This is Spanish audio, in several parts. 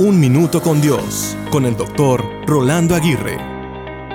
Un Minuto con Dios, con el doctor Rolando Aguirre.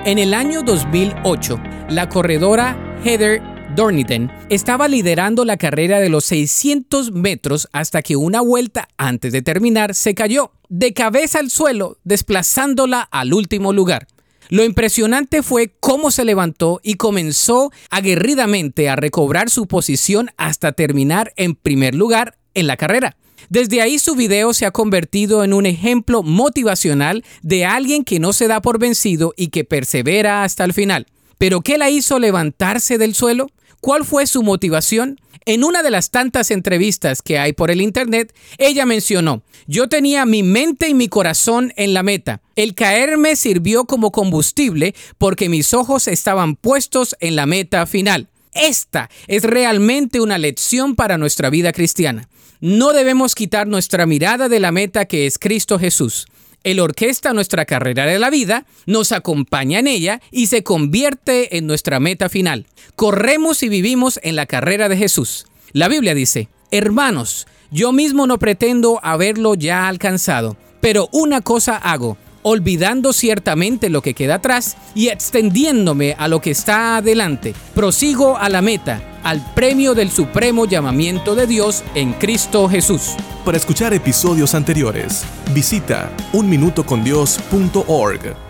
En el año 2008, la corredora Heather Dorniden estaba liderando la carrera de los 600 metros hasta que una vuelta antes de terminar se cayó de cabeza al suelo, desplazándola al último lugar. Lo impresionante fue cómo se levantó y comenzó aguerridamente a recobrar su posición hasta terminar en primer lugar en la carrera. Desde ahí su video se ha convertido en un ejemplo motivacional de alguien que no se da por vencido y que persevera hasta el final. ¿Pero qué la hizo levantarse del suelo? ¿Cuál fue su motivación? En una de las tantas entrevistas que hay por el Internet, ella mencionó, yo tenía mi mente y mi corazón en la meta. El caerme sirvió como combustible porque mis ojos estaban puestos en la meta final. Esta es realmente una lección para nuestra vida cristiana. No debemos quitar nuestra mirada de la meta que es Cristo Jesús. Él orquesta nuestra carrera de la vida, nos acompaña en ella y se convierte en nuestra meta final. Corremos y vivimos en la carrera de Jesús. La Biblia dice, hermanos, yo mismo no pretendo haberlo ya alcanzado, pero una cosa hago olvidando ciertamente lo que queda atrás y extendiéndome a lo que está adelante. Prosigo a la meta, al premio del supremo llamamiento de Dios en Cristo Jesús. Para escuchar episodios anteriores, visita unminutocondios.org.